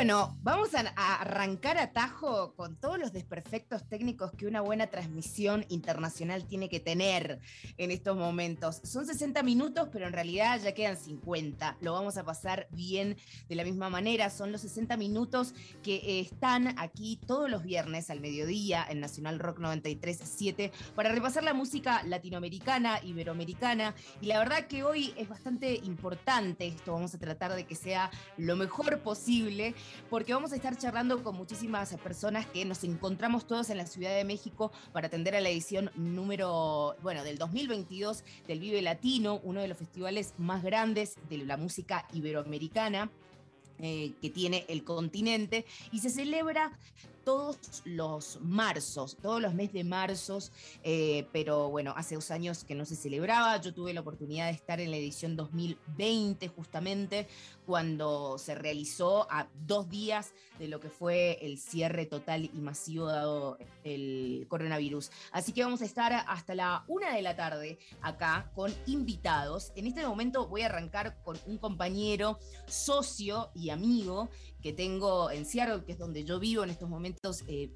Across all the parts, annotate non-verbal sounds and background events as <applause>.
Bueno, vamos a, a arrancar con todos los desperfectos técnicos que una buena transmisión internacional tiene que tener en estos momentos. Son 60 minutos, pero en realidad ya quedan 50. Lo vamos a pasar bien de la misma manera. Son los 60 minutos que eh, están aquí todos los viernes al mediodía en Nacional Rock 93.7 para repasar la música latinoamericana, iberoamericana. Y la verdad que hoy es bastante importante esto. Vamos a tratar de que sea lo mejor posible porque vamos a estar charlando con muchísimas personas que nos encontramos todos en la Ciudad de México para atender a la edición número, bueno, del 2022 del Vive Latino, uno de los festivales más grandes de la música iberoamericana. eh, que tiene el continente y se celebra todos los marzos, todos los meses de marzos, eh, pero bueno, hace dos años que no se celebraba. Yo tuve la oportunidad de estar en la edición 2020, justamente cuando se realizó a dos días de lo que fue el cierre total y masivo dado el coronavirus. Así que vamos a estar hasta la una de la tarde acá con invitados. En este momento voy a arrancar con un compañero, socio y amigo que tengo en Seattle, que es donde yo vivo en estos momentos. eh,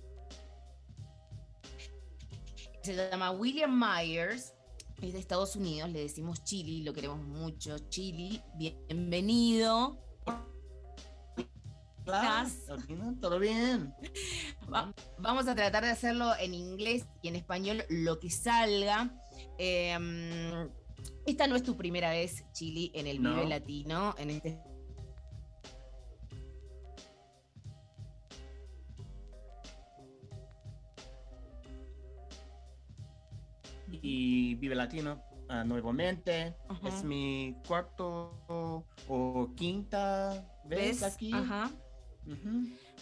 se llama William Myers. Es de Estados Unidos, le decimos Chili, lo queremos mucho. Chili, bienvenido. Claro. Alvina, todo bien. Va- vamos a tratar de hacerlo en inglés y en español lo que salga. Eh, esta no es tu primera vez, Chili, en el No. Vive Latino, en este Y Vive Latino ah, nuevamente. Es mi cuarto o quinta vez ¿Ves? aquí. Ajá.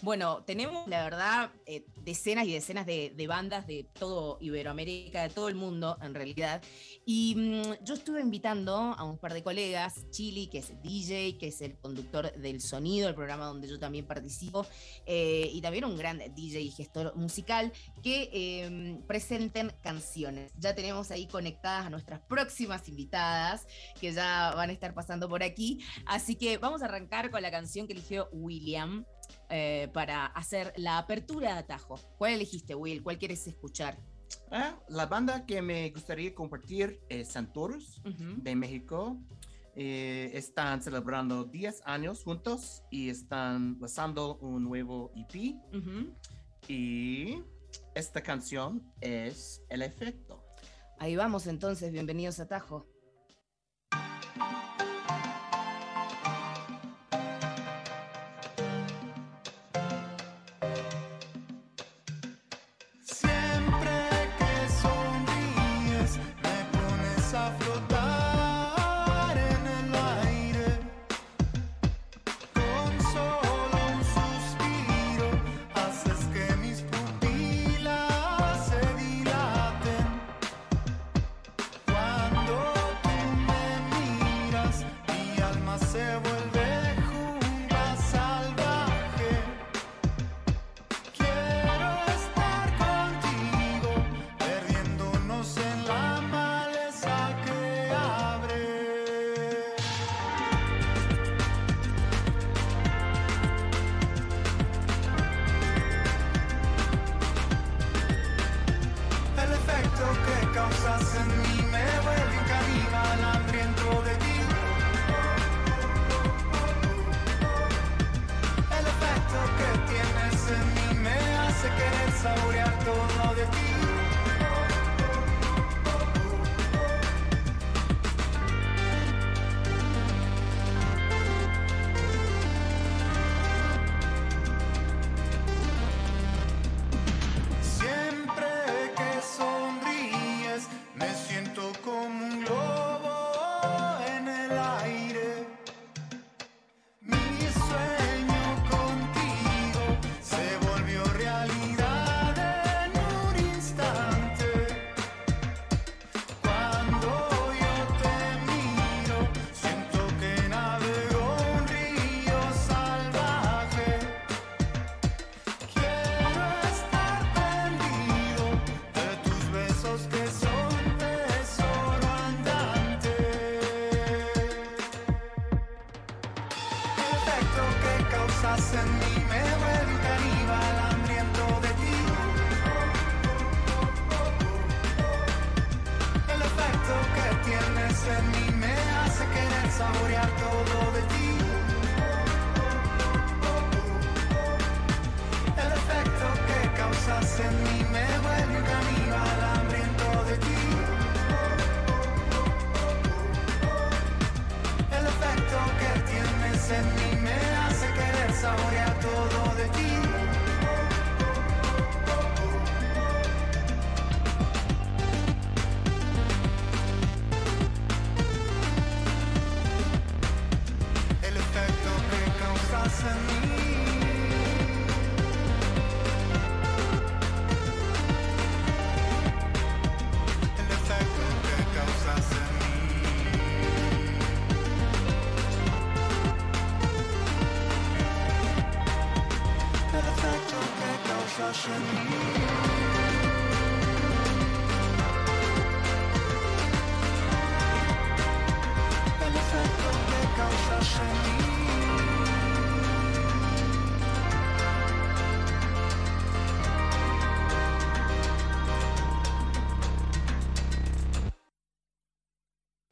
Bueno, tenemos la verdad eh, decenas y decenas de, bandas de todo Iberoamérica, de todo el mundo en realidad. Y mm, yo estuve invitando a un par de colegas, Chili, que es DJ, que es el conductor del sonido, el programa donde yo también participo, eh, y también un gran DJ y gestor musical, que eh, presenten canciones. Ya tenemos ahí conectadas a nuestras próximas invitadas, que ya van a estar pasando por aquí. Así que vamos a arrancar con la canción que eligió William eh, para hacer la apertura de atajo. ¿Cuál elegiste, Will? ¿Cuál quieres escuchar? Ah, la banda que me gustaría compartir es Santoros Ujú. de México. Eh, están celebrando 10 años juntos y están lanzando un nuevo EP. Y esta canción es El Efecto. Ahí vamos entonces, bienvenidos a Atajo.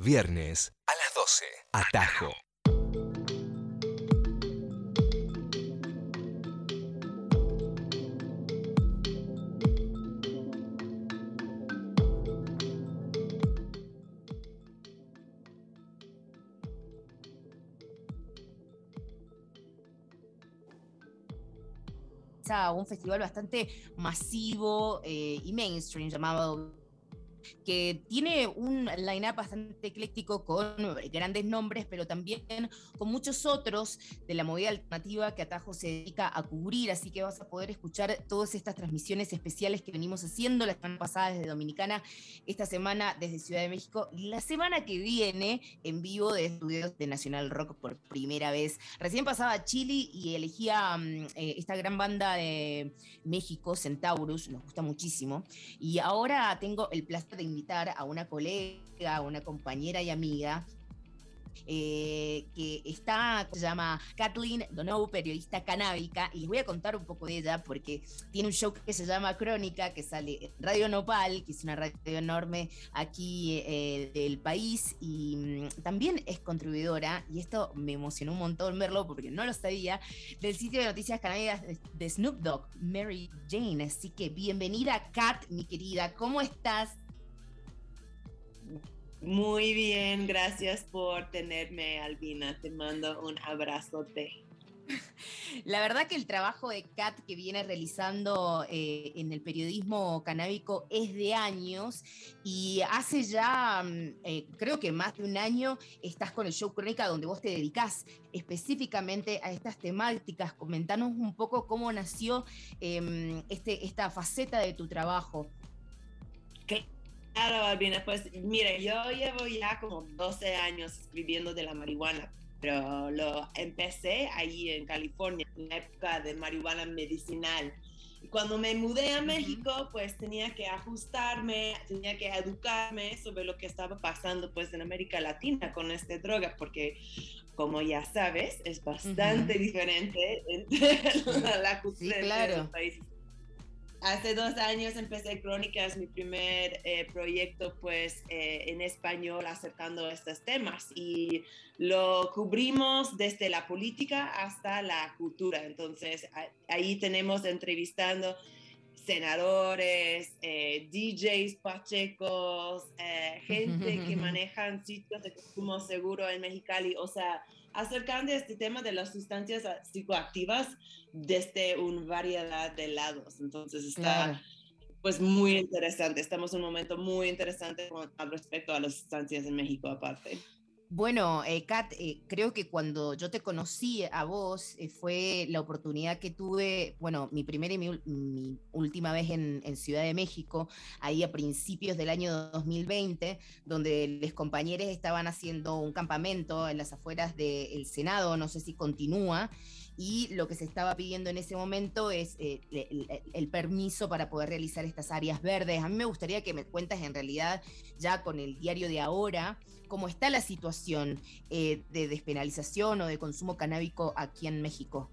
Viernes a las 12. Atajo. un festival bastante masivo eh, y mainstream llamado que tiene un line-up bastante ecléctico con grandes nombres, pero también con muchos otros de la movida alternativa que Atajo se dedica a cubrir, así que vas a poder escuchar todas estas transmisiones especiales que venimos haciendo la semana pasada desde Dominicana, esta semana desde Ciudad de México y la semana que viene en vivo de estudios de Nacional Rock por primera vez. Recién pasaba a Chile y elegía eh, esta gran banda de México, Centaurus, nos gusta muchísimo, y ahora tengo el placer invitar a una colega, a una compañera y amiga eh, que está, se llama Kathleen Donou, periodista canábica, y les voy a contar un poco de ella porque tiene un show que se llama Crónica, que sale en Radio Nopal, que es una radio enorme aquí eh, del país, y mm, también es contribuidora, y esto me emocionó un montón verlo porque no lo sabía, del sitio de noticias canábicas de Snoop Dogg, Mary Jane. Así que bienvenida, Kat, mi querida, ¿cómo estás? Muy bien, gracias por tenerme, Albina. Te mando un abrazote. <laughs> La verdad que el trabajo de Kat que viene realizando eh, en el periodismo canábico es de años y hace ya, mm, eh, creo que más de un año, estás con el show Crónica donde vos te dedicás específicamente a estas temáticas. Comentanos un poco cómo nació eh, este, esta faceta de tu trabajo. Claro, Albina, pues mira, yo llevo ya como 12 años escribiendo de la marihuana, pero lo empecé ahí en California, en la época de marihuana medicinal. Y cuando me mudé a México, pues tenía que ajustarme, tenía que educarme sobre lo que estaba pasando pues en América Latina con esta droga, porque como ya sabes, es bastante diferente entre <laughs> la, la cultura Sí, de claro. los países. Hace dos años empecé Crónicas, mi primer eh, proyecto pues eh, en español acercando estos temas y lo cubrimos desde la política hasta la cultura. Entonces ahí tenemos entrevistando senadores, eh, DJs pachecos, eh, gente que <laughs> manejan sitios de consumo seguro en Mexicali, o sea, acercando este tema de las sustancias psicoactivas desde una variedad de lados. Entonces está pues muy interesante. Estamos en un momento muy interesante con, al respecto a las sustancias en México aparte. Bueno, eh, Kat, eh, creo que cuando yo te conocí a vos eh, fue la oportunidad que tuve, bueno, mi primera y mi, última vez en Ciudad de México, ahí a principios del año 2020, donde los compañeros estaban haciendo un campamento en las afueras del Senado, no sé si continúa, y lo que se estaba pidiendo en ese momento es eh, el, el- permiso para poder realizar estas áreas verdes. A mí me gustaría que me cuentes en realidad ya con el diario de ahora, cómo está la situación eh, de despenalización o de consumo canábico aquí en México.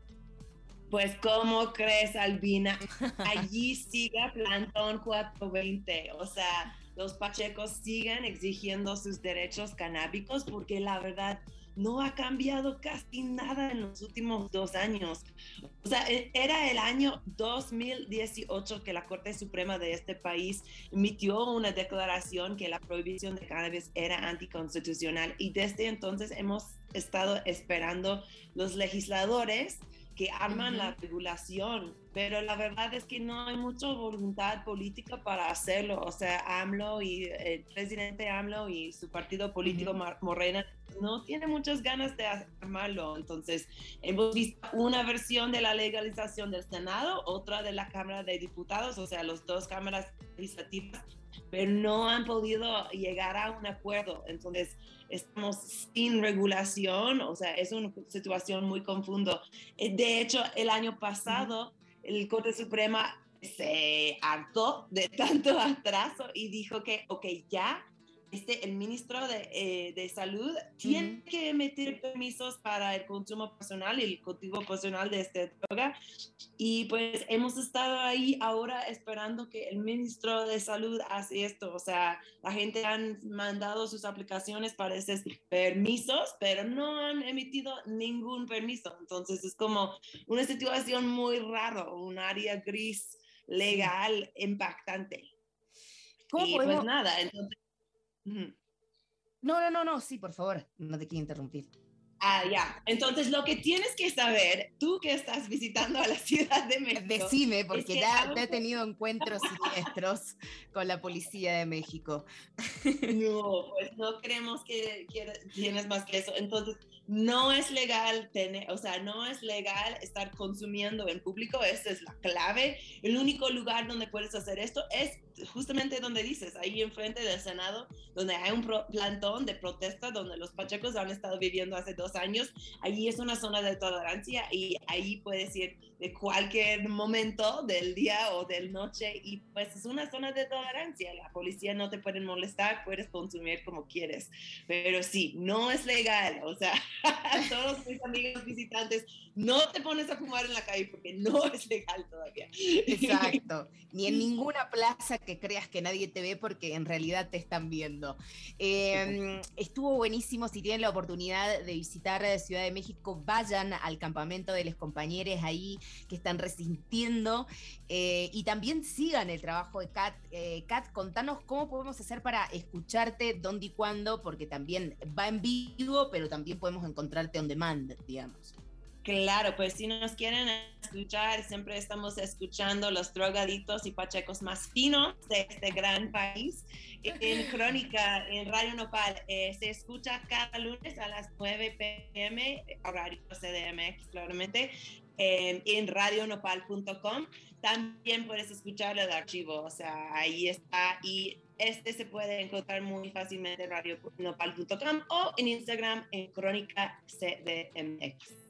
Pues, ¿cómo crees, Albina? Allí <laughs> sigue Plantón 420. O sea, los pachecos siguen exigiendo sus derechos canábicos porque la verdad no ha cambiado casi nada en los últimos dos años. O sea, e, era el año 2018 que la Corte Suprema de este país emitió una declaración que la prohibición de cannabis era anticonstitucional y desde entonces hemos estado esperando los legisladores que arman la regulación, pero la verdad es que no hay mucha voluntad política para hacerlo. O sea, AMLO y el presidente AMLO y su partido político Morena no tiene muchas ganas de armarlo. Entonces, hemos visto una versión de la legalización del Senado, otra de la Cámara de Diputados, o sea, las dos cámaras legislativas, pero no han podido llegar a un acuerdo. Entonces, estamos sin regulación, o sea, es una situación muy confundo. Eh, de hecho, el año pasado, el Corte Suprema se hartó de <laughs> tanto atraso y dijo que, ok, ya este, el ministro de, eh, de Salud tiene que emitir permisos para el consumo personal y el cultivo personal de esta droga. Y pues hemos estado ahí ahora esperando que el ministro de Salud hace esto. O sea, la gente han mandado sus aplicaciones para esos permisos, pero no han emitido ningún permiso. Entonces es como una situación muy rara, un área gris legal impactante. ¿Cómo y pues nada, entonces no, no, no, no, sí, por favor, no te quiero interrumpir. Ah, ya. Entonces, lo que tienes que saber, tú que estás visitando a la <laughs> Ciudad de México. Decime, porque ya he tenido encuentros siniestros con la Policía de México. No, <laughs> pues no creemos que, que, tienes más que eso. Entonces, no es legal tener, o sea, no es legal estar consumiendo en público, esa es la clave. El único lugar donde puedes hacer esto es justamente donde dices, ahí enfrente del Senado, donde hay un plantón de protesta donde los pachecos han estado viviendo hace dos años. Allí es una zona de tolerancia y ahí puedes ir de cualquier momento del día o del noche y pues es una zona de tolerancia. La policía no te puede molestar, puedes consumir como quieres, pero sí, no es legal. O sea, <laughs> todos mis amigos visitantes, no te pones a fumar en la calle porque no <laughs> es legal todavía. Exacto, <laughs> ni en ninguna plaza que creas que nadie te ve porque en realidad te están viendo. Em, estuvo buenísimo, si tienen la oportunidad de visitar Ciudad de México, vayan al campamento de los compañeros ahí que están resintiendo eh, y también sigan el trabajo de Kat. Eh, Kat, contanos cómo podemos hacer para escucharte, dónde y cuándo, porque también va en vivo, pero también podemos encontrarte on demand, digamos. Claro, pues si nos quieren escuchar, siempre estamos escuchando los drogaditos y pachecos más finos de este gran país. En <laughs> Crónica, en Radio Nopal, eh, se escucha cada lunes a las 9 pm, horario CDMX, claramente, en radionopal.com. También puedes escuchar el archivo, o sea, ahí está. Y este se puede encontrar muy fácilmente en radionopal.com o en Instagram en Crónica CDMX.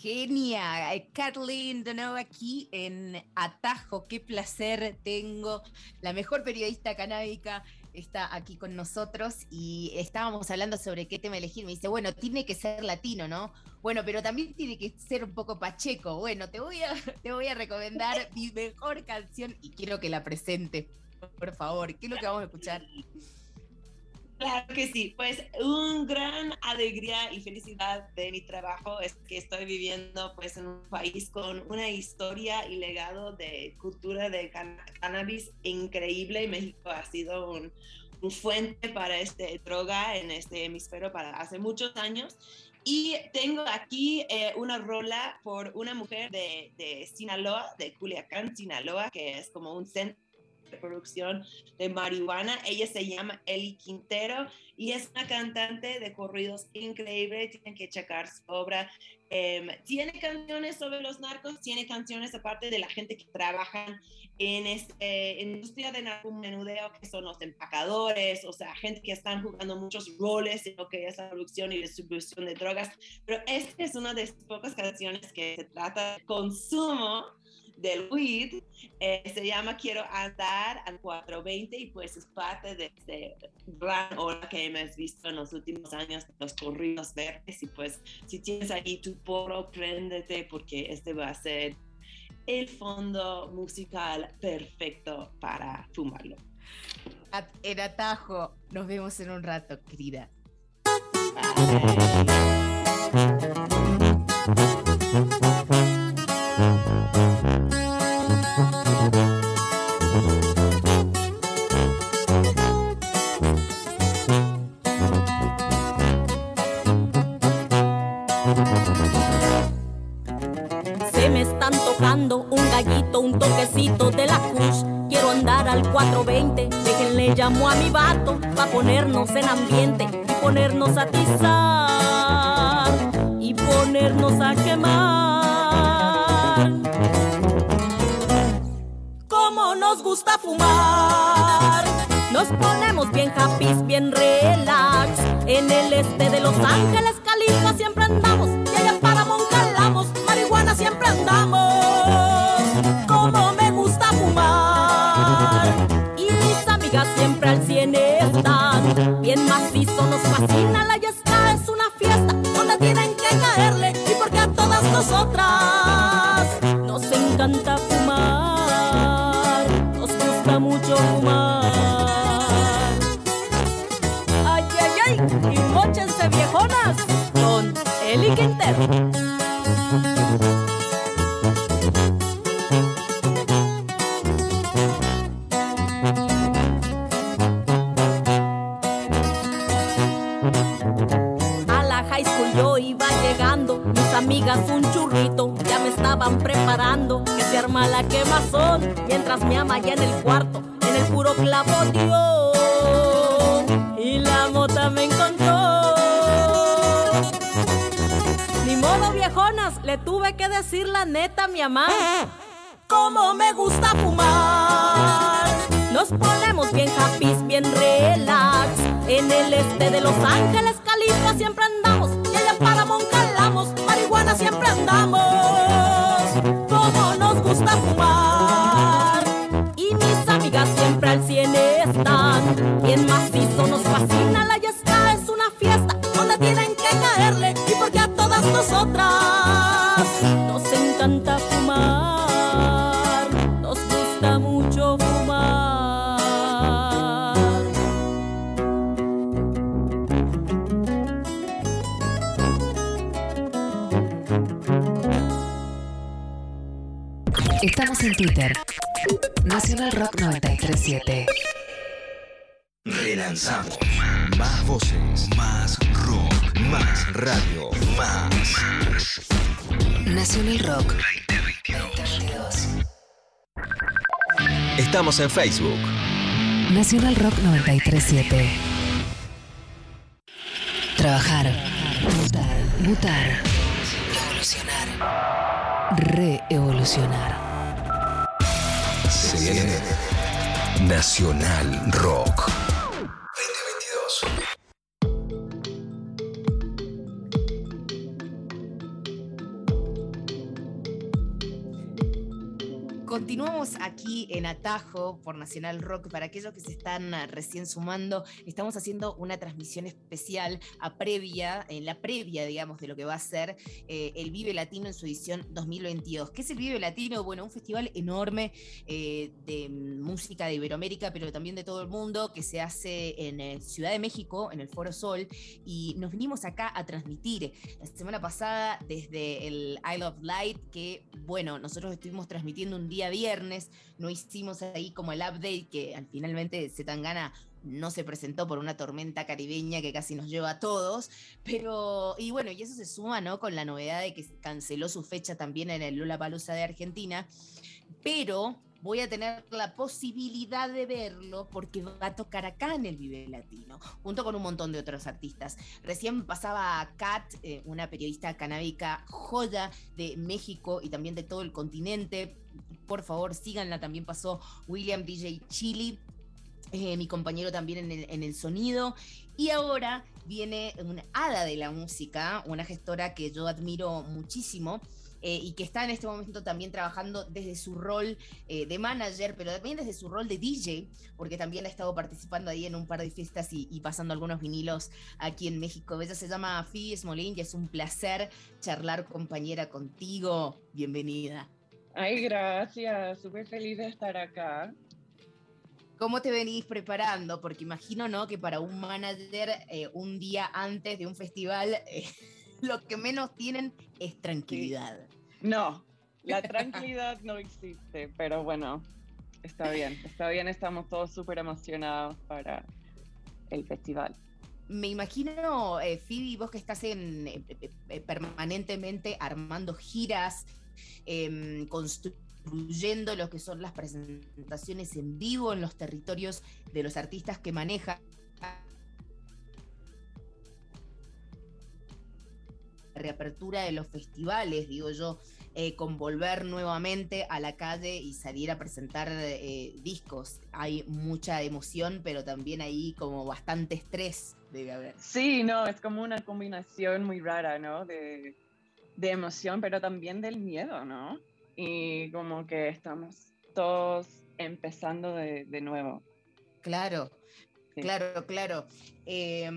Genial. Kathleen de nuevo aquí en Atajo. Qué placer tengo. La mejor periodista canábica está aquí con nosotros y estábamos hablando sobre qué tema elegir. Me dice, bueno, tiene que ser latino, ¿no? Bueno, pero también tiene que ser un poco pacheco. Bueno, te voy a, <laughs> te voy a recomendar mi mejor canción y quiero que la presente, por favor. ¿Qué es lo que vamos a escuchar? Claro que sí, pues un gran alegría y felicidad de mi trabajo es que estoy viviendo pues en un país con una historia y legado de cultura de cannabis increíble. México ha sido un, fuente para este droga en este hemisferio para hace muchos años. Y tengo aquí eh, una rola por una mujer de, de Sinaloa, de Culiacán, Sinaloa, que es como un centro de producción de marihuana. Ella se llama Eli Quintero y es una cantante de corridos increíble. Tienen que checar su obra. Em, tiene canciones sobre los narcos, tiene canciones aparte de la gente que trabaja en esta industria de narcomenudeo, que son los empacadores, o sea, gente que están jugando muchos roles en lo que es la producción y distribución de drogas. Pero esta es una de esas pocas canciones que se trata de consumo del WID. Eh, se llama Quiero andar al 420 y pues es parte de este gran ola que hemos visto en los últimos años, los corridos verdes. Y pues si tienes ahí tu poro, préndete porque este va a ser el fondo musical perfecto para fumarlo. En atajo, nos vemos en un rato, querida. Se 420, déjenle llamo a mi vato, pa' ponernos en ambiente y ponernos a tizar y ponernos a quemar. Como nos gusta fumar, nos ponemos bien happy, bien relax. En el este de Los Ángeles, Califa siempre andamos, y allá para Moncalamos, marihuana siempre andamos. Nosotras Relanzamos. Más voces. Más rock. Más radio. Más. Nacional Rock 2022. Estamos en Facebook. Nacional Rock 937. Trabajar. Mutar. Mutar. Evolucionar. Reevolucionar. Se viene Nacional Rock en Atajo por Nacional Rock. Para aquellos que se están ah, recién sumando, estamos haciendo una transmisión especial a previa, en la previa, digamos, de lo que va a ser eh, el Vive Latino en su edición 2022. ¿Qué es el Vive Latino? Bueno, un festival enorme eh, de música de Iberoamérica, pero también de todo el mundo, que se hace en eh, Ciudad de México, en el Foro Sol, y nos vinimos acá a transmitir la semana pasada desde el Isle of Light, que, bueno, nosotros estuvimos transmitiendo un día viernes, hicimos ahí como el update que al finalmente Zetangana no se presentó por una tormenta caribeña que casi nos lleva a todos, pero y bueno, y eso se suma, ¿no? Con la novedad de que canceló su fecha también en el Lollapalooza de Argentina, pero voy a tener la posibilidad de verlo porque va a tocar acá en el Vive Latino, junto con un montón de otros artistas. Recién pasaba a Kat, eh, una periodista canábica joya de México y también de todo el continente. Por favor, síganla. También pasó William DJ Chili, eh, mi compañero también en el, sonido. Y ahora viene una hada de la música, una gestora que yo admiro muchísimo, eh, y que está en este momento también trabajando desde su rol eh, de manager, pero también desde su rol de DJ, porque también ha estado participando ahí en un par de fiestas y, pasando algunos vinilos aquí en México. Ella se llama Phoebe Smolin y es un placer charlar compañera contigo. Bienvenida. Ay, gracias, súper feliz de estar acá. ¿Cómo te venís preparando? Porque imagino, ¿no? Que para un manager, eh, un día antes de un festival, eh, <laughs> lo que menos tienen es tranquilidad. No, la tranquilidad no existe, pero bueno, está bien, está bien, estamos todos súper emocionados para el festival. Me imagino, eh, Phoebe, vos que estás en, eh, eh, permanentemente armando giras, em, construyendo lo que son las presentaciones en vivo en los territorios de los artistas que maneja. reapertura de los festivales, digo yo, eh, con volver nuevamente a la calle y salir a presentar eh, discos. Hay mucha emoción, pero también ahí como bastante estrés debe haber. Sí, no, es como una combinación muy rara, ¿no? De emoción, pero también del miedo, ¿no? Y como que estamos todos empezando de, de nuevo. Claro, Sí. Claro, claro. Eh,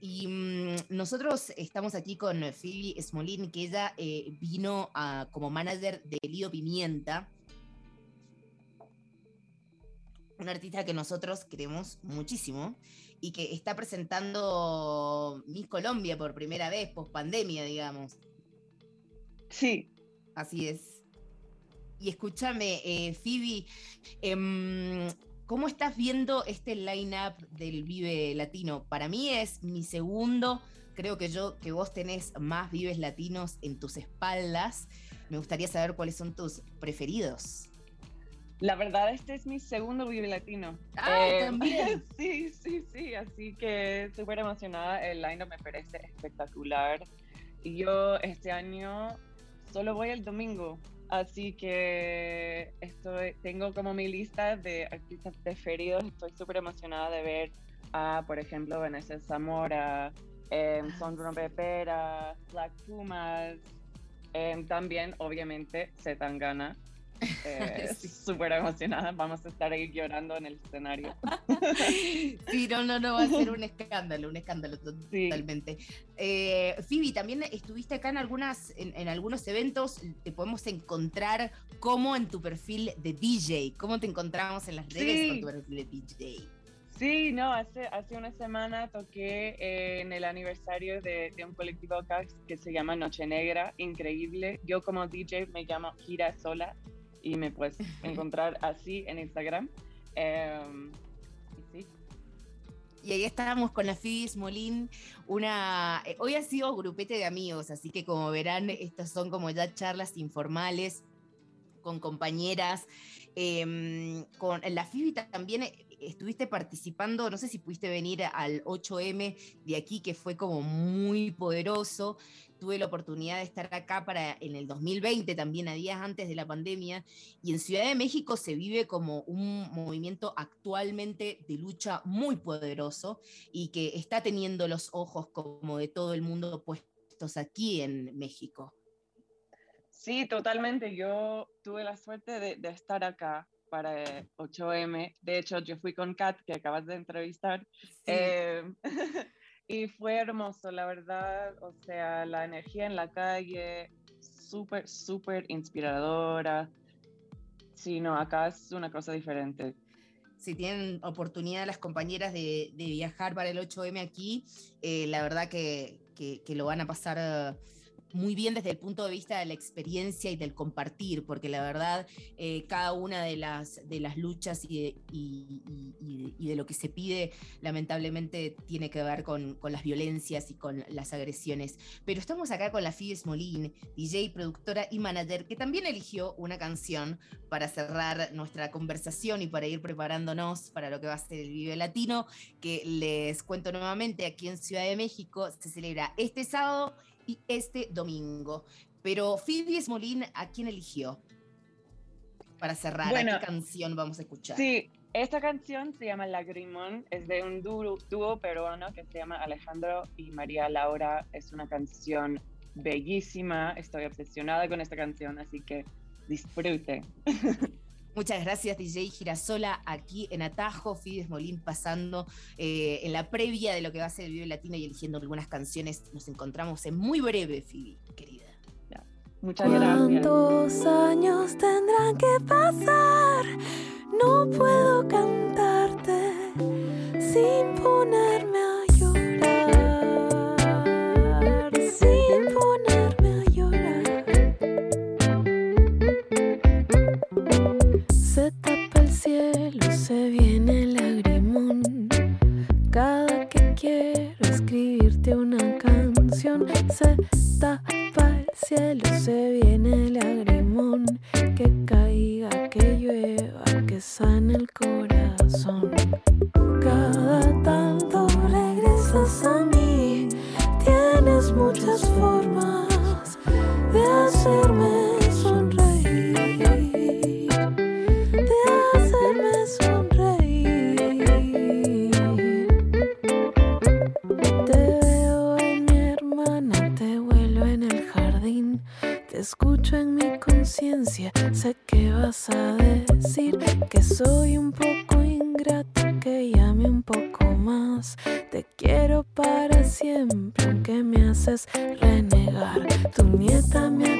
y mm, nosotros estamos aquí con Phoebe Smolin, que ella eh, vino a, como manager de Lido Pimienta, un artista que nosotros queremos muchísimo y que está presentando Miss Colombia por primera vez, post pandemia, digamos. Sí. Así es. Y escúchame, eh, Phoebe, em, ¿Cómo estás viendo este line-up del Vive Latino? Para mí es mi segundo. Creo que yo, que vos tenés más Vives Latinos en tus espaldas. Me gustaría saber cuáles son tus preferidos. La verdad, este es mi segundo Vive Latino. Ah, eh, también. <laughs> Sí, sí, sí. Así que súper emocionada. El line-up me parece espectacular. Y yo este año solo voy el domingo. Así que estoy, tengo como mi lista de artistas preferidos. Estoy súper emocionada de ver a, por ejemplo, Vanessa Zamora, eh, Son Pepera, Black Pumas, eh, también, obviamente, Zetangana. Eh, <laughs> súper emocionada, vamos a estar ahí llorando en el escenario. <laughs> sí, no, no, no, va a ser un escándalo, un escándalo totalmente. Sí. Eh, Phoebe, también estuviste acá en, algunas, en, en, algunos eventos, te podemos encontrar como en tu perfil de DJ, cómo te encontramos en las redes sí. con tu perfil de DJ. Sí, no, hace, hace una semana toqué eh, en el aniversario de, de, un colectivo acá que se llama Noche Negra, increíble. Yo como DJ me llamo Gira Sola y me puedes <laughs> encontrar así en Instagram. Eh, y sí. Y ahí estábamos con la Phoebe Molín, una... Eh, hoy ha sido grupete de amigos, así que como verán, estas son como ya charlas informales con compañeras. Eh, con la Phoebe también estuviste participando, no sé si pudiste venir al 8M de aquí, que fue como muy poderoso. Tuve la oportunidad de estar acá para en el 2020, también a días antes de la pandemia, y en Ciudad de México se vive como un movimiento actualmente de lucha muy poderoso y que está teniendo los ojos como de todo el mundo puestos aquí en México. Sí, totalmente. Yo tuve la suerte de, de estar acá para 8M. De hecho, yo fui con Kat, que acabas de entrevistar. Sí. Eh, <laughs> y fue hermoso, la verdad. O sea, la energía en la calle, súper, súper inspiradora. Sí, no, acá es una cosa diferente. Si tienen oportunidad las compañeras de, de viajar para el 8M aquí, eh, la verdad que, que, que, lo van a pasar... Uh, muy bien desde el punto de vista de la experiencia y del compartir, porque la verdad eh, cada una de las, de las luchas y de, lo que se pide lamentablemente tiene que ver con, con, las violencias y con las agresiones. Pero estamos acá con la Fides Molín, DJ, productora y manager, que también eligió una canción para cerrar nuestra conversación y para ir preparándonos para lo que va a ser el Vive Latino, que les cuento nuevamente aquí en Ciudad de México se celebra este sábado y este domingo. Pero Phoebe Smolín, ¿a quién eligió? Para cerrar, bueno, ¿a qué canción vamos a escuchar? Sí, esta canción se llama Lagrimón, es de un dúo, dúo peruano que se llama Alejandro y María Laura. Es una canción bellísima, estoy obsesionada con esta canción, así que disfrute. <laughs> Muchas gracias, DJ Girasola, aquí en Atajo, Fides Molín pasando eh, en la previa de lo que va a ser el Vive Latino y eligiendo algunas canciones. Nos encontramos en muy breve, Fibi, querida. Muchas gracias. ¿Cuántos años tendrán que pasar? No puedo cantarte sin ponerme a cielo, se viene el lagrimón. Cada que quiero escribirte una canción, se tapa el cielo, se viene el lagrimón. Que caiga, que llueva, que sane el corazón. Cada tanto regresas a mí, tienes muchas formas de hacerme sé que vas a decir que soy un poco ingrato, que llame un poco más. Te quiero para siempre, aunque me haces renegar. Tu nieta me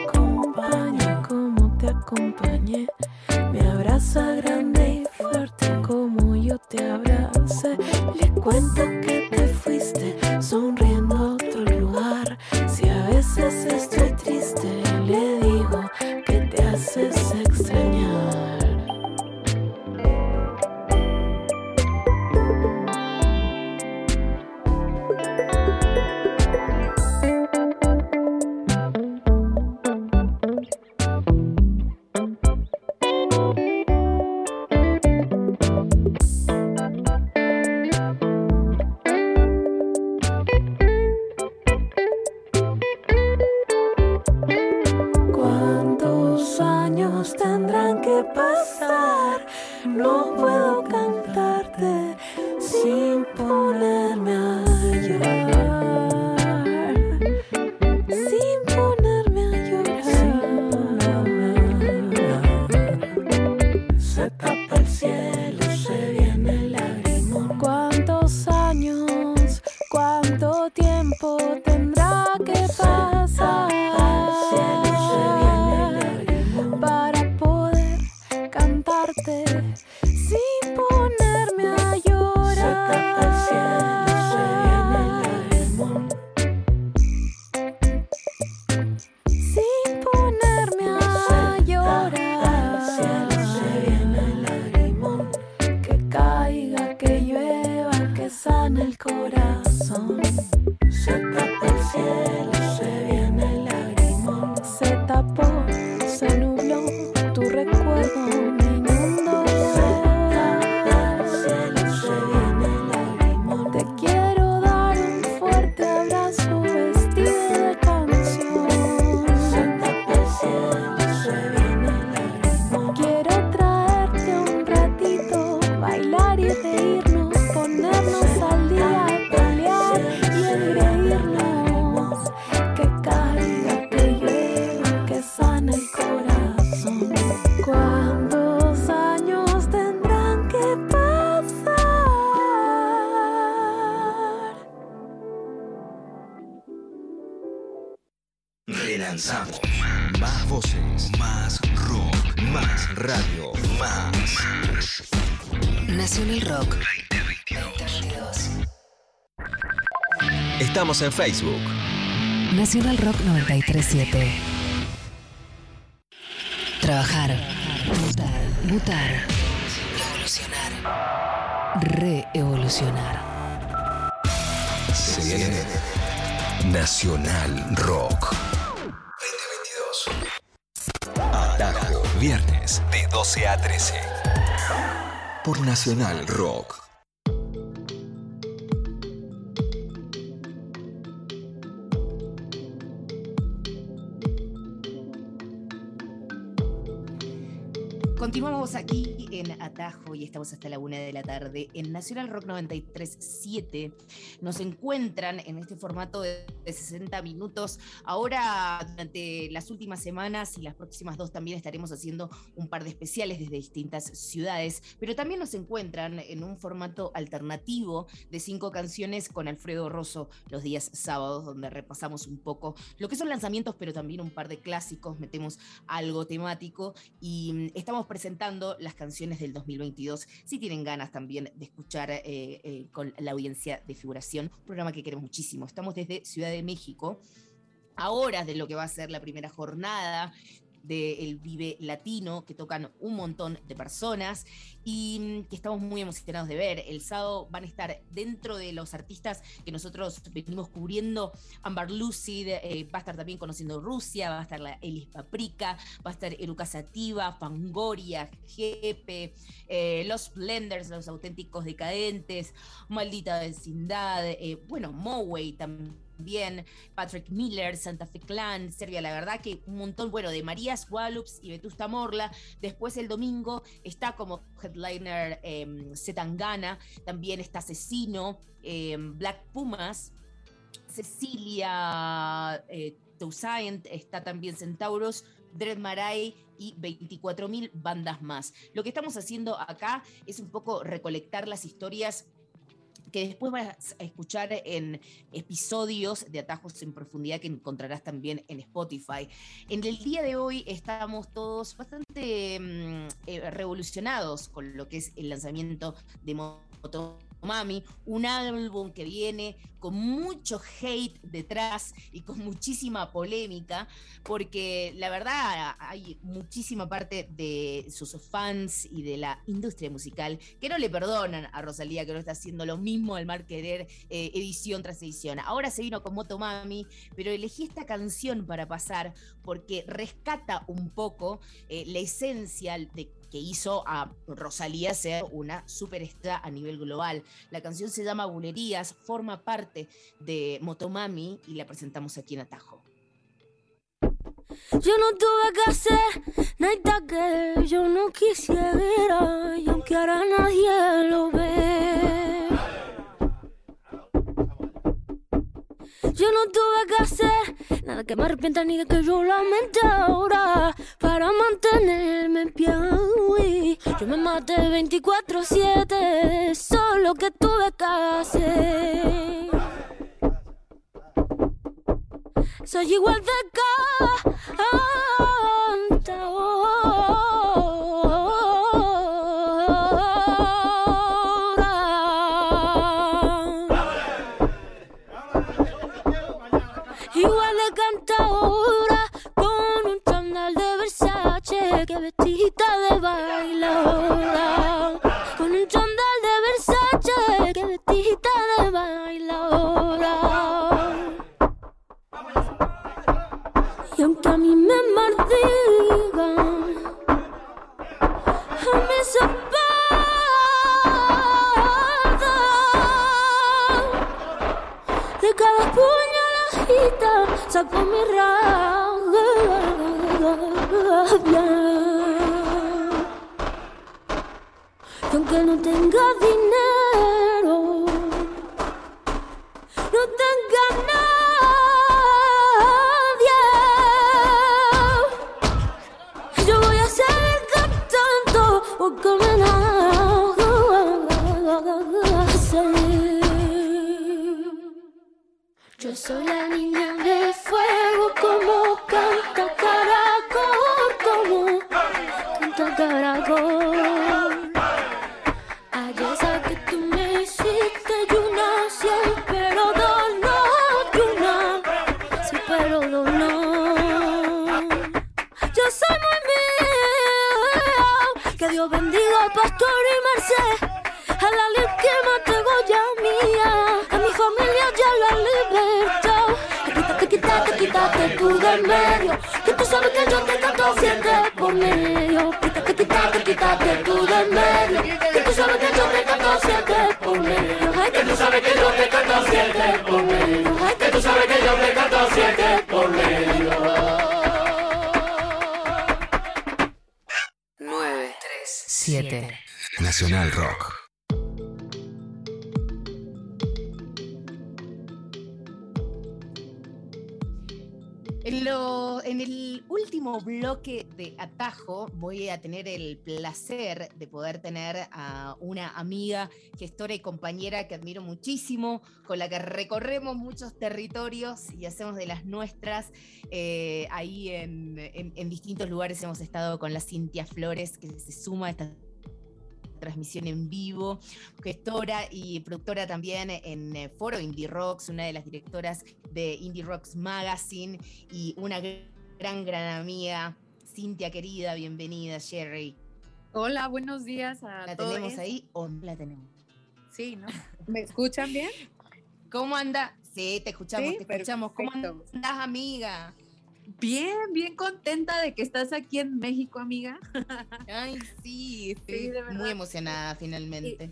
Estamos en Facebook. Nacional Rock 937. Trabajar. Mutar. Mutar. Evolucionar. Reevolucionar. Se viene Nacional Rock 2022. Atajo, viernes de 12 a 13. Por Nacional Rock. Y estamos hasta la una de la tarde. En Nacional Rock 93.7 nos encuentran en este formato de 60 minutos. Ahora, durante las últimas semanas y las próximas dos, también estaremos haciendo un par de especiales desde distintas ciudades, pero también nos encuentran en un formato alternativo de cinco canciones con Alfredo Rosso los días sábados, donde repasamos un poco lo que son lanzamientos, pero también un par de clásicos, metemos algo temático y mm, estamos presentando las canciones del 2022. Si tienen ganas también de escuchar eh, eh, con la audiencia de figuración, un programa que queremos muchísimo. Estamos desde Ciudad de México a horas de lo que va a ser la primera jornada del Vive Latino, que tocan un montón de personas y mm, que estamos muy emocionados de ver. El sábado van a estar dentro de los artistas que nosotros venimos cubriendo. Amber Lucid, eh, va a estar también conociendo Rusia, va a estar la Elis Paprika, va a estar Eruca Sativa, Fangoria, Jepe, eh, Los Blenders, Los Auténticos Decadentes, Maldita Vecindad, eh, bueno, Moway también bien Patrick Miller, Santa Fe Clan, Serbia, la verdad que un montón, bueno, de Marías Wallops y Vetusta Morla. Después el domingo está como headliner eh, Zetangana, también está Asesino, em, Black Pumas, Cecilia eh, Toussaint, está también Centauros, Dread Marai y 24.000 bandas más. Lo que estamos haciendo acá es un poco recolectar las historias que después vas a escuchar en episodios de Atajos en Profundidad que encontrarás también en Spotify. En el día de hoy estamos todos bastante mm, eh, revolucionados con lo que es el lanzamiento de Moto Mami, un álbum que viene con mucho hate detrás y con muchísima polémica, porque la verdad hay muchísima parte de sus fans y de la industria musical que no le perdonan a Rosalía que no está haciendo lo mismo al mar querer eh, edición tras edición. Ahora se vino con Moto Mami, pero elegí esta canción para pasar porque rescata un poco eh, la esencia de que hizo a Rosalía ser una superestrella a nivel global. La canción se llama Bulerías, forma parte de Motomami y la presentamos aquí en Atajo. Yo no tuve que hacer nada que yo no quisiera y aunque ahora nadie lo ve. Yo no tuve que hacer nada que me arrepienta ni que yo lamente ahora para mantenerme en pie. Yo me maté 24-7, solo que tuve que hacer. Soy igual de Igual Vestida de bailadora. Con un chandal de Versace que vestida de bailadora. Y aunque a mí me mardigan, En, el último bloque de Atajo voy a tener el placer de poder tener a una amiga, gestora y compañera que admiro muchísimo, con la que recorremos muchos territorios y hacemos de las nuestras. Eh, ahí en, en- en distintos lugares hemos estado con la Cintia Flores, que se suma a esta transmisión en vivo, gestora y productora también en eh, Foro Indie Rocks, una de las directoras de Indie Rocks Magazine y una gran, gran amiga. Cintia querida, bienvenida, Sherry. Hola, buenos días a ¿La todos. tenemos ahí o no la tenemos? Sí, ¿no? ¿Me escuchan bien? ¿Cómo anda? Sí, te escuchamos, Sí, te escuchamos. ¿Cómo andas, amiga? Bien, bien contenta de que estás aquí en México, amiga. Ay, sí, estoy Sí, de verdad. muy emocionada finalmente.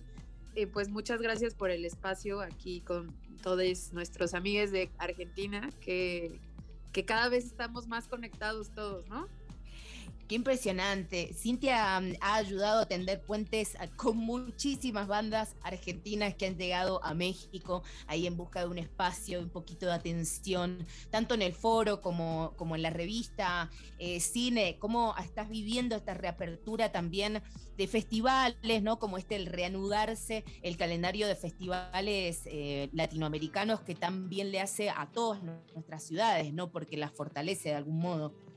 Y pues muchas gracias por el espacio aquí con todos nuestros amigos de Argentina, que, que cada vez estamos más conectados todos, ¿no? Qué impresionante. Cintia mm, ha ayudado a tender puentes a- con muchísimas bandas argentinas que han llegado a México, ahí en busca de un espacio, un poquito de atención, tanto en el foro como, como en la revista eh, Cine. ¿Cómo estás viviendo esta reapertura también de festivales, ¿no? Como este, el reanudarse el calendario de festivales eh, latinoamericanos que también le hace a todas nuestras ciudades, ¿no? Porque las fortalece de algún modo.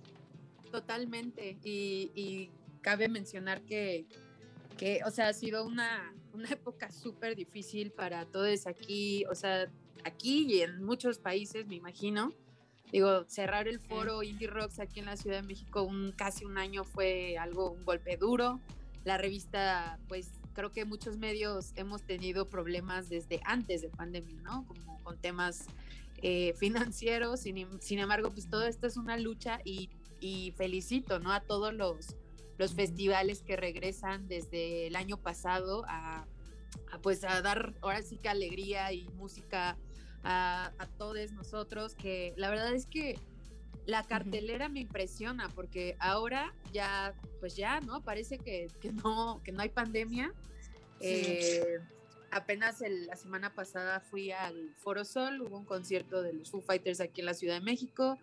Totalmente. Y, y cabe mencionar que, que, o sea, ha sido una, una época súper difícil para todos aquí, o sea, aquí y en muchos países, me imagino. Digo, cerrar el foro Indie Rocks aquí en la Ciudad de México un, casi un año fue algo, un golpe duro. La revista, pues creo que muchos medios hemos tenido problemas desde antes de pandemia, ¿no? Como con temas eh, <laughs> financieros. Sin, sin embargo, pues todo esto es una lucha y, y felicito, ¿no? A todos los, los festivales que regresan desde el año pasado a, a, pues a dar ahora sí que alegría y música a, a todos nosotros, que la verdad es que la cartelera me impresiona porque ahora ya, pues ya, ¿no? Parece que, que no, que no hay pandemia. Eh, apenas el- la semana pasada fui al Foro Sol, hubo un concierto de los Foo Fighters aquí en la Ciudad de México.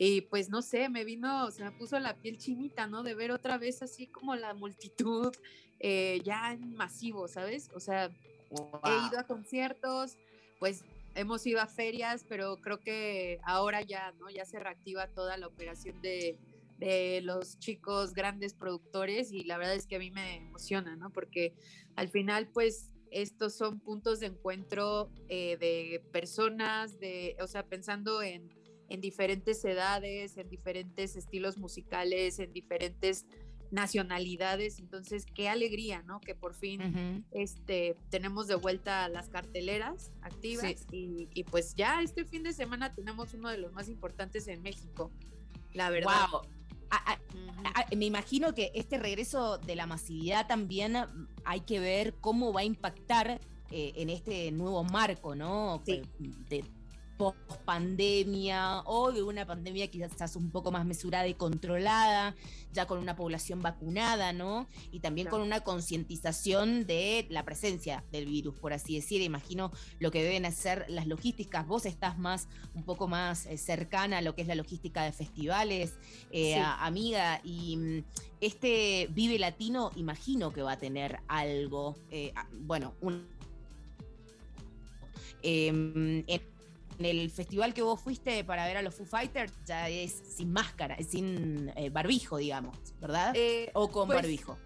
Y pues no sé, me vino, se me puso la piel chinita, ¿no? De ver otra vez así como la multitud eh, ya en masivo, ¿sabes? O sea, he ido a conciertos, pues hemos ido a ferias, pero creo que ahora ya, ¿no? Ya se reactiva toda la operación de, de los chicos grandes productores y la verdad es que a mí me emociona, ¿no? Porque al final, pues, estos son puntos de encuentro eh, de personas, de, o sea, pensando en, en diferentes edades, en diferentes estilos musicales, en diferentes nacionalidades. Entonces, qué alegría, ¿no? Que por fin este, tenemos de vuelta las carteleras activas y, y pues ya este fin de semana tenemos uno de los más importantes en México, la verdad. Wow. A- a- a- me imagino que este regreso de la masividad también hay que ver cómo va a impactar eh, en este nuevo marco, ¿no? Eh, De post pandemia o de una pandemia quizás un poco más mesurada y controlada, ya con una población vacunada, ¿no? Y también con una concientización de la presencia del virus, por así decir. Imagino lo que deben hacer las logísticas. Vos estás más, un poco más eh, cercana a lo que es la logística de festivales, eh, Sí. a- amiga, y mm, este Vive Latino, imagino que va a tener algo, eh, bueno, un Em, en, en el festival que vos fuiste para ver a los Foo Fighters ya es sin máscara, es sin eh, barbijo, digamos, ¿verdad? Eh, o con pues, barbijo.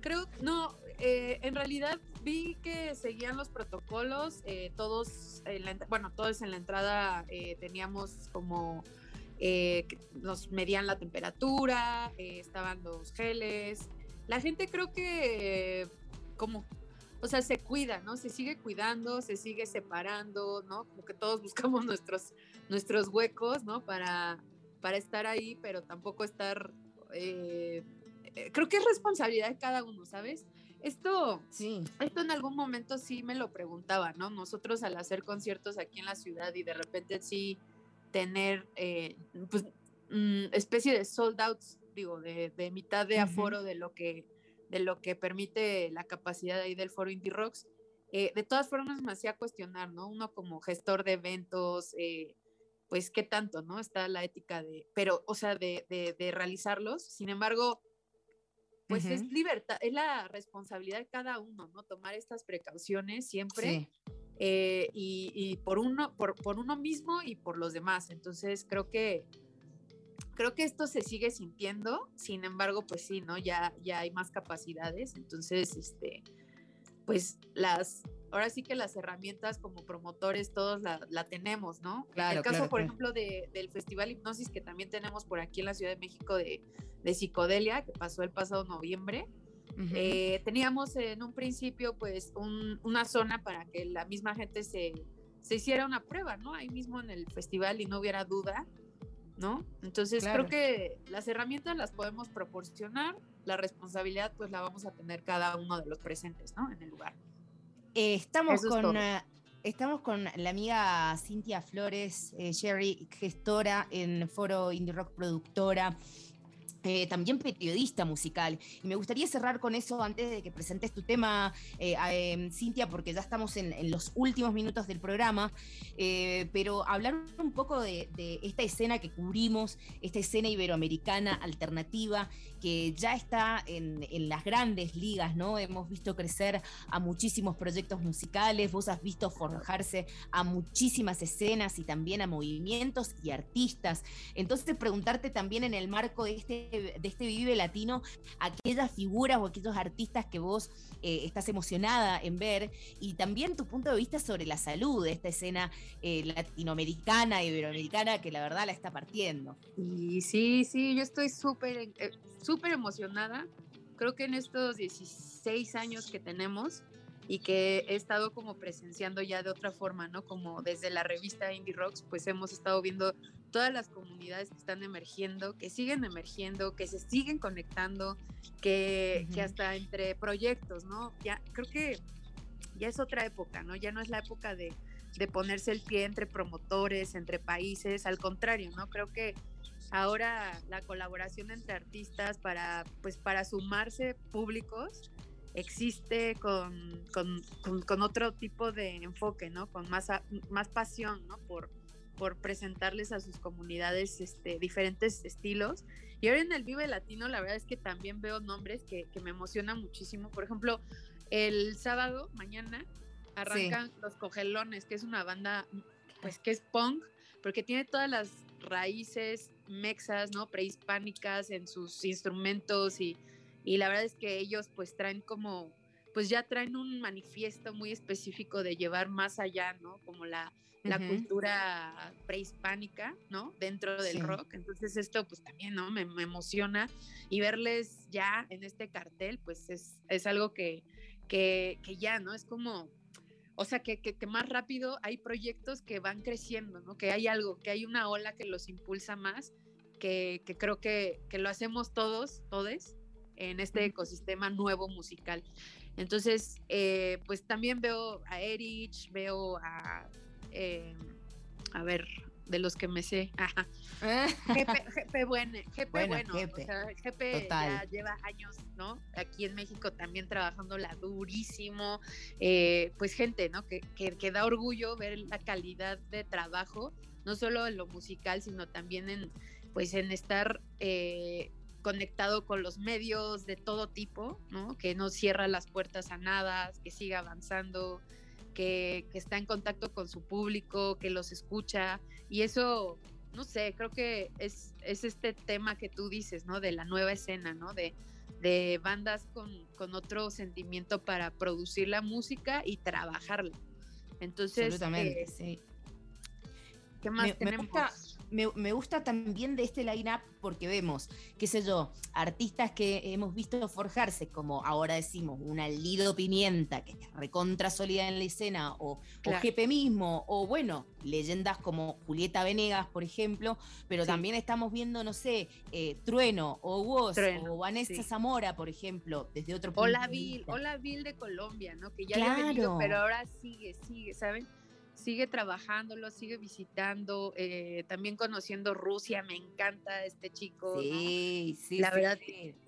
Creo, no, eh, en realidad vi que seguían los protocolos, eh, todos, en la bueno, todos en la entrada eh, teníamos como, eh, nos medían la temperatura, eh, estaban los geles, la gente creo que eh, como, o sea, se cuida, ¿no? Se sigue cuidando, se sigue separando, ¿no? Como que todos <laughs> buscamos nuestros, nuestros huecos, ¿no? Para, para estar ahí, pero tampoco estar... eh, eh, creo que es responsabilidad de cada uno, ¿sabes? Esto, esto en algún momento sí me lo preguntaba, ¿no? Nosotros al hacer conciertos aquí en la ciudad y de repente sí tener, eh, pues, mm, especie de sold outs, digo, de, de mitad de aforo de lo que de lo que permite la capacidad ahí del foro Indie Rocks. Eh, de todas formas me hacía cuestionar, ¿no? Uno como gestor de eventos, eh, pues qué tanto, ¿no? Está la ética de, pero, o sea, de, de, de realizarlos. Sin embargo, pues es libertad, es la responsabilidad de cada uno, ¿no? Tomar estas precauciones siempre. eh, y, y por uno, por, por uno mismo y por los demás. Entonces creo que creo que esto se sigue sintiendo, sin embargo, pues sí, ¿no? Ya, ya hay más capacidades, entonces, este, pues las, ahora sí que las herramientas como promotores todos la, la tenemos, ¿no? Claro, el caso, claro, por claro. ejemplo, de, del Festival Hipnosis que también tenemos por aquí en la Ciudad de México de, de Psicodelia, que pasó el pasado noviembre. Eh, teníamos en un principio pues un- una zona para que la misma gente se, se hiciera una prueba, ¿no? Ahí mismo en el festival y no hubiera duda, ¿no? Entonces Claro. creo que las herramientas las podemos proporcionar, la responsabilidad pues la vamos a tener cada uno de los presentes, ¿no? En el lugar. Eh, estamos, es con, eh, estamos con la amiga Cintia Flores, eh, Sherry, gestora en Foro Indie Rock Productora. Eh, también periodista musical. Y me gustaría cerrar con eso antes de que presentes tu tema, eh, em, Cintia, porque ya estamos en, los últimos minutos del programa, eh, pero hablar un poco de esta escena que cubrimos, esta escena iberoamericana alternativa, que ya está en, en las grandes ligas, ¿no? Hemos visto crecer a muchísimos proyectos musicales, vos has visto forjarse a muchísimas escenas y también a movimientos y artistas. Entonces, preguntarte también en el marco de este, de este Vive Latino, aquellas figuras o aquellos artistas que vos eh, estás emocionada en ver y también tu punto de vista sobre la salud de esta escena eh, latinoamericana, iberoamericana, que la verdad la está partiendo. Y sí, sí, yo estoy súper, eh, súper emocionada. Creo que en estos 16 años que tenemos y que he estado como presenciando ya de otra forma, ¿no? Como desde la revista Indie Rocks, pues hemos estado viendo todas las comunidades que están emergiendo, que siguen emergiendo, que se siguen conectando, que, que Ujú. hasta entre proyectos, ¿no? Ya creo que ya es otra época, ¿no? Ya no es la época de, de ponerse el pie entre promotores, entre países, al contrario, ¿no? Creo que ahora la colaboración entre artistas para, pues, para sumarse públicos existe con, con, con- con otro tipo de enfoque, ¿no? Con más, más pasión, ¿no? Por, por presentarles a sus comunidades este, diferentes estilos. Y ahora en el Vive Latino, la verdad es que también veo nombres que, que me emocionan muchísimo. Por ejemplo, el sábado, mañana, arrancan Los Cogelones, que es una banda, pues que es punk, porque tiene todas las raíces mexas, ¿no? Prehispánicas en sus instrumentos y, y la verdad es que ellos pues traen como, pues ya traen un manifiesto muy específico de llevar más allá, ¿no? Como la, la cultura prehispánica, ¿no? Dentro del Sí. rock. Entonces esto pues también, ¿no? Me, me emociona y verles ya en este cartel pues es, es algo que, que, que ya, ¿no? Es como, o sea, que, que, que más rápido hay proyectos que van creciendo, ¿no? Que hay algo, que hay una ola que los impulsa más, que, que creo que, que lo hacemos todos, todes, en este ecosistema nuevo musical. Entonces, eh, pues también veo a Erich, veo a, eh, a ver, de los que me sé, ajá, GP, GP bueno, GP Bueno, bueno, Jepe, o sea, GP ya lleva años, ¿no? Aquí en México también trabajándola durísimo, eh, pues gente, ¿no? Que, que, que da orgullo ver la calidad de trabajo, no solo en lo musical, sino también en, pues en estar eh, conectado con los medios de todo tipo, ¿no? Que no cierra las puertas a nada, que siga avanzando, que, que está en contacto con su público, que los escucha, y eso no sé, creo que es, es este tema que tú dices, ¿no? De la nueva escena, ¿no? De, de bandas con, con otro sentimiento para producir la música y trabajarla. Entonces, Absolutamente, eh, sí. ¿qué más Me- me tenemos? gusta- Me, me gusta también de este line-up porque vemos, qué sé yo, artistas que hemos visto forjarse, como ahora decimos, una Lido Pimienta, que es recontra sólida en la escena, o, Claro. o GP mismo, o bueno, leyendas como Julieta Venegas, por ejemplo, pero Sí. también estamos viendo, no sé, eh, Trueno, o Woz, Trueno, o Vanessa sí. Zamora, por ejemplo, desde otro punto Hola de Bill, vista. hola Bill de Colombia, ¿no? Que ya había venido, Claro. pero ahora sigue, sigue, ¿saben? Sigue trabajándolo, sigue visitando, eh, también conociendo Rusia, me encanta este chico. ¿no? Sí, sí, La sí. verdad,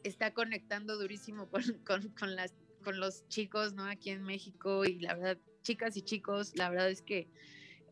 está conectando durísimo con, <laughs> con, con las, con los chicos, ¿no? Aquí en México y la verdad, chicas y chicos, la verdad es que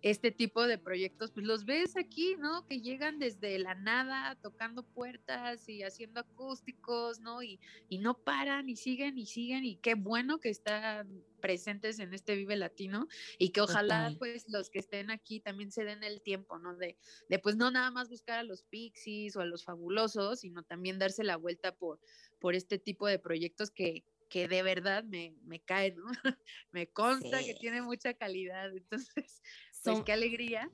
este tipo de proyectos, pues los ves aquí, ¿no? Que llegan desde la nada, tocando puertas y haciendo acústicos, ¿no? Y, y no paran y siguen y siguen y qué bueno que están presentes en este Vive Latino y que ojalá Total. pues los que estén aquí también se den el tiempo, ¿no? De, de pues no nada más buscar a los Pixies o a los fabulosos, sino también darse la vuelta por, por este tipo de proyectos que, que de verdad me, me caen, ¿no? <laughs> me consta que tiene mucha calidad. Entonces, pues Son- qué alegría,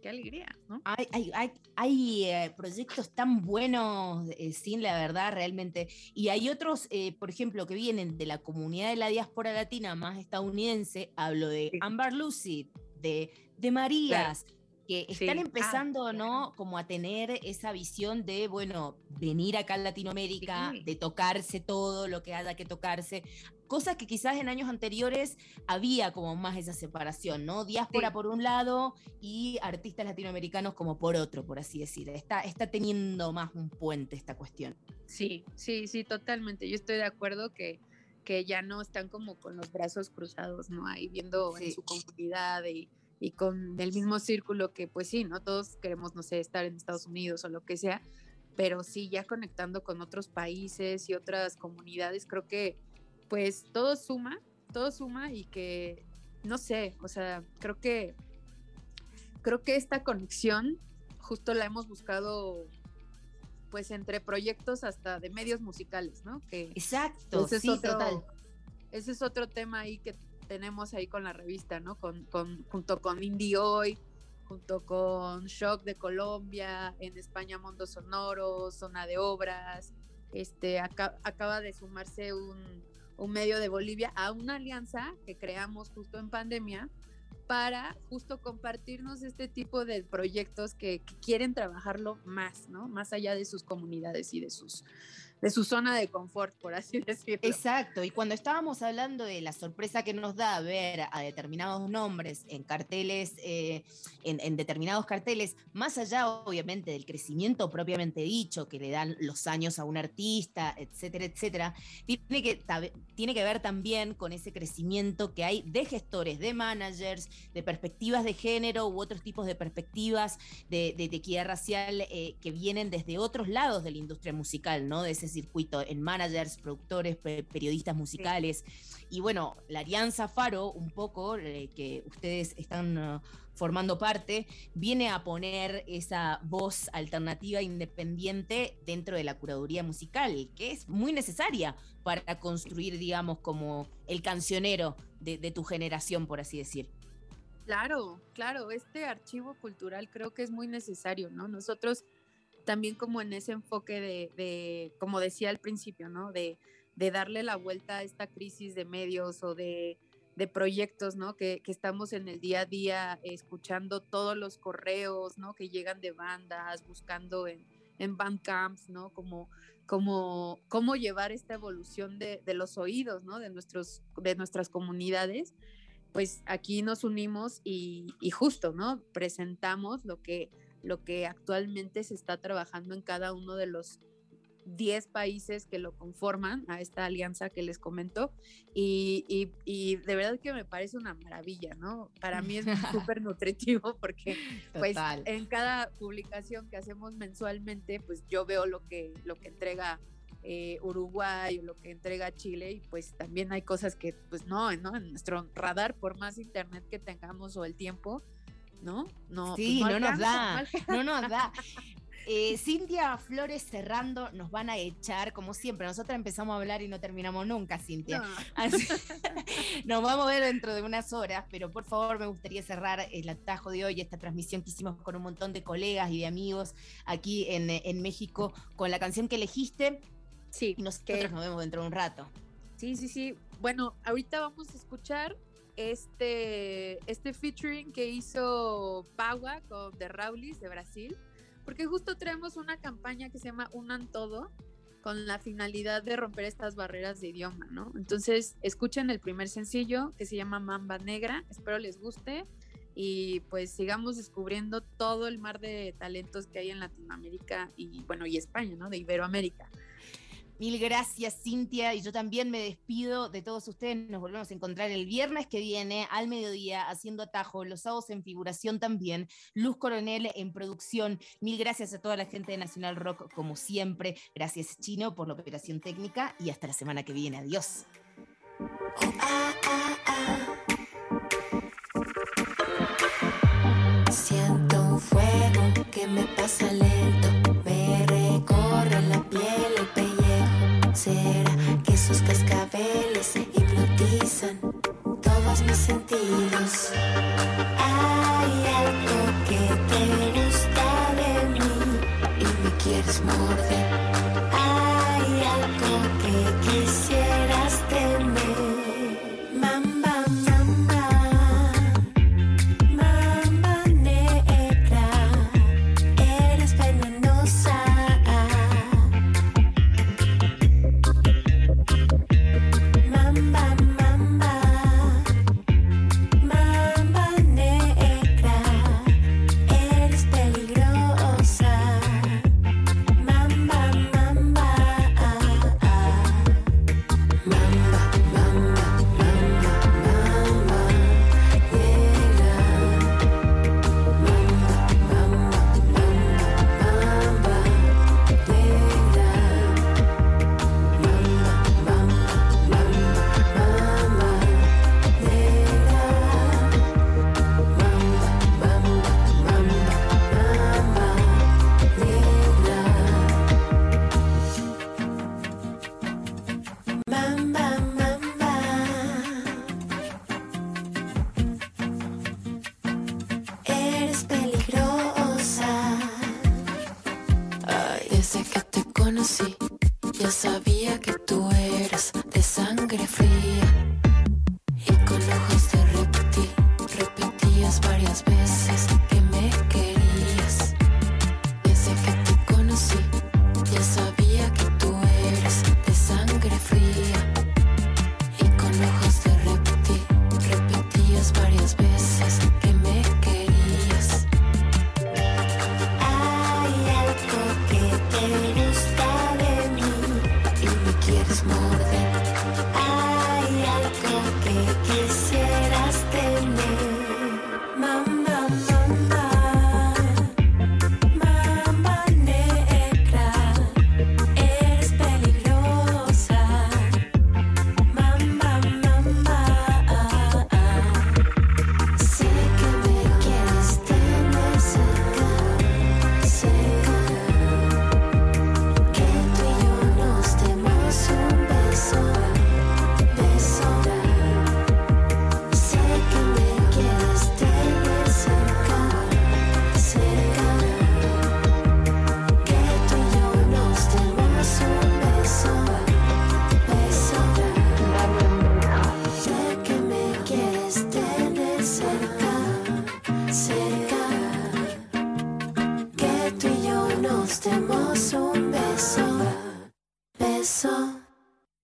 qué alegría, ¿no? Hay, hay, hay, hay, eh, proyectos tan buenos, eh, sin la verdad, realmente. Y hay otros, eh, por ejemplo, que vienen de la comunidad de la diáspora latina más estadounidense. Hablo de Amber Lucid, de, de Marías, que Sí. están Ah, empezando, ¿no? Como a tener esa visión de, bueno, venir acá a Latinoamérica, Sí. de tocarse todo lo que haya que tocarse. Cosas que quizás en años anteriores había como más esa separación, ¿no? Diáspora Sí. por un lado y artistas latinoamericanos como por otro, por así decir. Está, está teniendo más un puente esta cuestión. Sí, sí, sí, totalmente. Yo estoy de acuerdo que, que ya no están como con los brazos cruzados, ¿no? Ahí viendo en Sí. su comunidad y, y con el mismo círculo que, pues sí, ¿no? Todos queremos, no sé, estar en Estados Unidos o lo que sea, pero sí, ya conectando con otros países y otras comunidades, creo que, pues, todo suma, todo suma y que, no sé, o sea, creo que, creo que esta conexión justo la hemos buscado pues entre proyectos hasta de medios musicales, ¿no? Que Exacto, ese es sí, otro, total. Ese es otro tema ahí que tenemos ahí con la revista, ¿no? Con, con, junto con Indie Hoy, junto con Shock de Colombia, en España Mundo Sonoro, Zona de Obras, este, aca- acaba de sumarse un, un medio de Bolivia a una alianza que creamos justo en pandemia para justo compartirnos este tipo de proyectos que, quieren trabajarlo más, ¿no? Más allá de sus comunidades y de sus de su zona de confort, por así decirlo. Exacto, y cuando estábamos hablando de la sorpresa que nos da ver a determinados nombres en carteles, eh, en, determinados carteles, más allá obviamente del crecimiento propiamente dicho que le dan los años a un artista, etcétera, etcétera, tiene que, tiene que ver también con ese crecimiento que hay de gestores, de managers, de perspectivas de género u otros tipos de perspectivas de, de, equidad racial eh, que vienen desde otros lados de la industria musical, ¿no? De circuito en managers, productores, pe- periodistas musicales. Y bueno, la Alianza Faro, un poco, eh, que ustedes están uh, formando parte, viene a poner esa voz alternativa independiente dentro de la curaduría musical, que es muy necesaria para construir, digamos, como el cancionero de, de tu generación, por así decir. Claro, claro, este archivo cultural creo que es muy necesario, ¿no? Nosotros también como en ese enfoque de, de como decía al principio, ¿no? De, de darle la vuelta a esta crisis de medios o de, de proyectos, ¿no? Que, que estamos en el día a día escuchando todos los correos, ¿no? Que llegan de bandas, buscando en, en bandcamps, ¿no? Como, como, cómo llevar esta evolución de, de los oídos, ¿no? De, nuestros, de nuestras comunidades pues aquí nos unimos y, y, justo, ¿no? Presentamos lo que, lo que actualmente se está trabajando en cada uno de los 10 países que lo conforman a esta alianza que les comento y, y, y de verdad que me parece una maravilla, ¿no? Para mí es <laughs> súper nutritivo porque pues Total. en cada publicación que hacemos mensualmente pues yo veo lo que, lo que entrega eh, Uruguay o lo que entrega Chile y pues también hay cosas que pues no, ¿no? En nuestro radar, por más internet que tengamos o el tiempo, ¿no? No, Sí, pues no, nos alcanza, da, alcanza. no nos da. <laughs> Eh, Cintia Flores cerrando, nos van a echar, como siempre. Nosotros empezamos a hablar y no terminamos nunca, Cintia. No. <laughs> Así- nos vamos a ver dentro de unas horas, pero por favor me gustaría cerrar el atajo de hoy, esta transmisión que hicimos con un montón de colegas y de amigos aquí en, en México, con la canción que elegiste. Sí, y nosotros nos vemos dentro de un rato. Sí, sí, sí. Bueno, ahorita vamos a escuchar este, este featuring que hizo Paua con The Raulis de Brasil, porque justo traemos una campaña que se llama Unan Todo, con la finalidad de romper estas barreras de idioma, ¿no? Entonces, escuchen el primer sencillo que se llama Mamba Negra, espero les guste y pues sigamos descubriendo todo el mar de talentos que hay en Latinoamérica y bueno, y España, ¿no? De Iberoamérica. Mil gracias, Cintia. Y yo también me despido de todos ustedes. Nos volvemos a encontrar el viernes que viene al mediodía haciendo atajo, los sábados en figuración también. Luz Coronel en producción. Mil gracias a toda la gente de Nacional Rock, como siempre. Gracias, Chino, por la operación técnica y hasta la semana que viene. Adiós. Siento un fuego que me pasa lento. sus cascabeles hipnotizan todos mis sentidos. see.